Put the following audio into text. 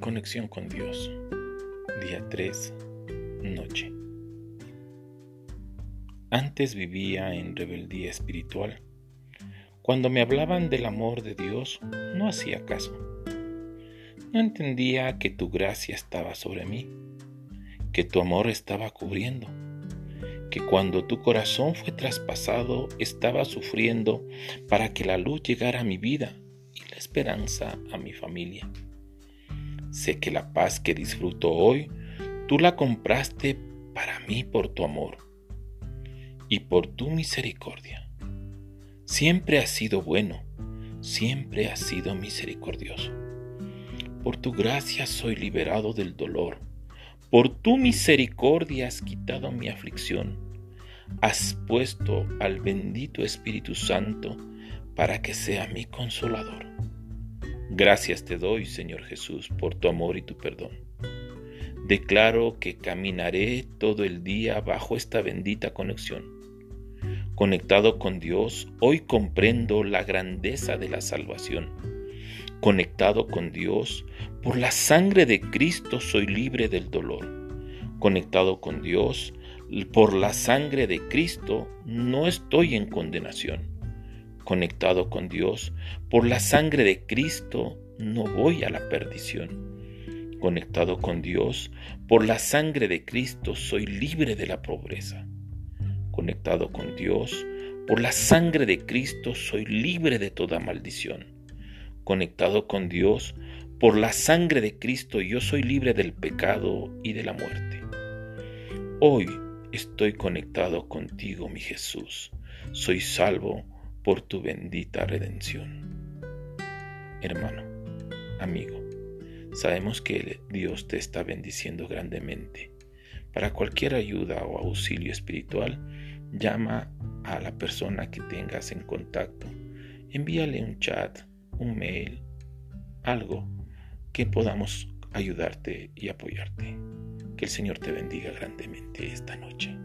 Conexión con Dios. Día 3. Noche. Antes vivía en rebeldía espiritual. Cuando me hablaban del amor de Dios, no hacía caso. No entendía que tu gracia estaba sobre mí, que tu amor estaba cubriendo, que cuando tu corazón fue traspasado estaba sufriendo para que la luz llegara a mi vida y la esperanza a mi familia. Sé que la paz que disfruto hoy, tú la compraste para mí por tu amor y por tu misericordia. Siempre has sido bueno, siempre has sido misericordioso. Por tu gracia soy liberado del dolor. Por tu misericordia has quitado mi aflicción. Has puesto al bendito Espíritu Santo para que sea mi consolador. Gracias te doy, Señor Jesús, por tu amor y tu perdón. Declaro que caminaré todo el día bajo esta bendita conexión. Conectado con Dios, hoy comprendo la grandeza de la salvación. Conectado con Dios, por la sangre de Cristo soy libre del dolor. Conectado con Dios, por la sangre de Cristo no estoy en condenación conectado con Dios, por la sangre de Cristo no voy a la perdición. Conectado con Dios, por la sangre de Cristo soy libre de la pobreza. Conectado con Dios, por la sangre de Cristo soy libre de toda maldición. Conectado con Dios, por la sangre de Cristo yo soy libre del pecado y de la muerte. Hoy estoy conectado contigo, mi Jesús. Soy salvo por tu bendita redención. Hermano, amigo, sabemos que Dios te está bendiciendo grandemente. Para cualquier ayuda o auxilio espiritual, llama a la persona que tengas en contacto. Envíale un chat, un mail, algo que podamos ayudarte y apoyarte. Que el Señor te bendiga grandemente esta noche.